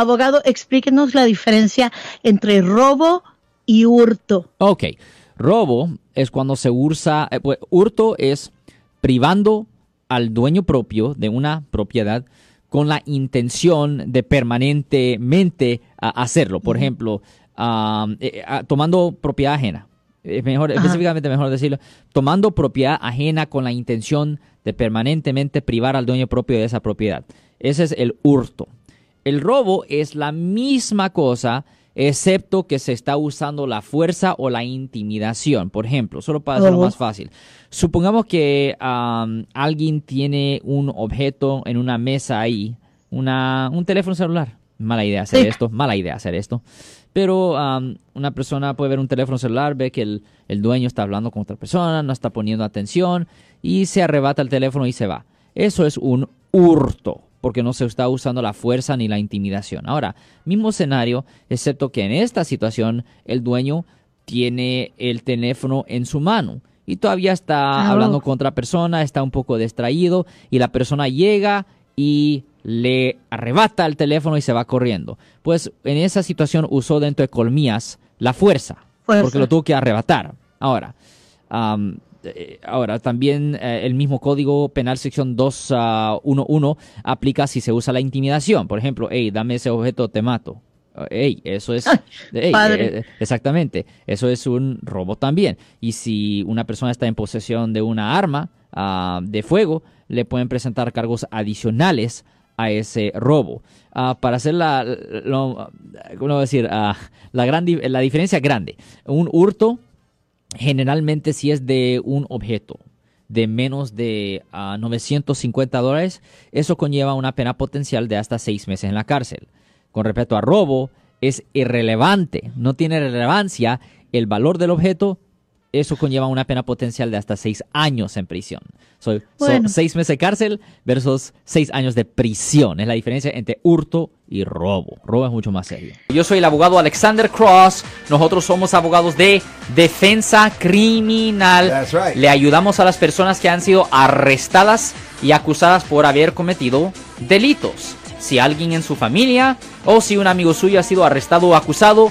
Abogado, explíquenos la diferencia entre robo y hurto. Ok, robo es cuando se usa, eh, pues, hurto es privando al dueño propio de una propiedad con la intención de permanentemente hacerlo. Por ejemplo, eh, tomando propiedad ajena. mejor, específicamente mejor decirlo, tomando propiedad ajena con la intención de permanentemente privar al dueño propio de esa propiedad. Ese es el hurto. El robo es la misma cosa, excepto que se está usando la fuerza o la intimidación. Por ejemplo, solo para hacerlo más fácil. Supongamos que alguien tiene un objeto en una mesa ahí, una, un teléfono celular. Mala idea hacer esto, mala idea hacer esto. Pero una persona puede ver un teléfono celular, ve que el, el dueño está hablando con otra persona, no está poniendo atención y se arrebata el teléfono y se va. Eso es un hurto porque no se está usando la fuerza ni la intimidación. Ahora, mismo escenario, excepto que en esta situación el dueño tiene el teléfono en su mano y todavía está hablando con otra persona, está un poco distraído y la persona llega y le arrebata el teléfono y se va corriendo. Pues en esa situación usó dentro de colmillas la fuerza, porque lo tuvo que arrebatar. Ahora, eh, ahora, también eh, el mismo código penal sección 211 aplica si se usa la intimidación. Por ejemplo, hey, dame ese objeto, te mato. Hey, eso es eh, exactamente, eso es un robo también. Y si una persona está en posesión de una arma ah, de fuego, le pueden presentar cargos adicionales a ese robo. Ah, para hacer la, ¿cómo decir? Ah, la, gran, la diferencia grande. Un hurto generalmente si es de un objeto de menos de 950 ah, dólares, eso conlleva una pena potencial de hasta seis meses en la cárcel. Con respecto a robo, es irrelevante, no tiene relevancia el valor del objeto eso conlleva una pena potencial de hasta seis años en prisión. Son seis meses de cárcel versus seis años de prisión. Es la diferencia entre hurto y robo. Robo es mucho más serio. Yo soy el abogado Alexander Cross. Nosotros somos abogados de defensa criminal. Le ayudamos a las personas que han sido arrestadas y acusadas por haber cometido delitos. Si alguien en su familia o si un amigo suyo ha sido arrestado o acusado,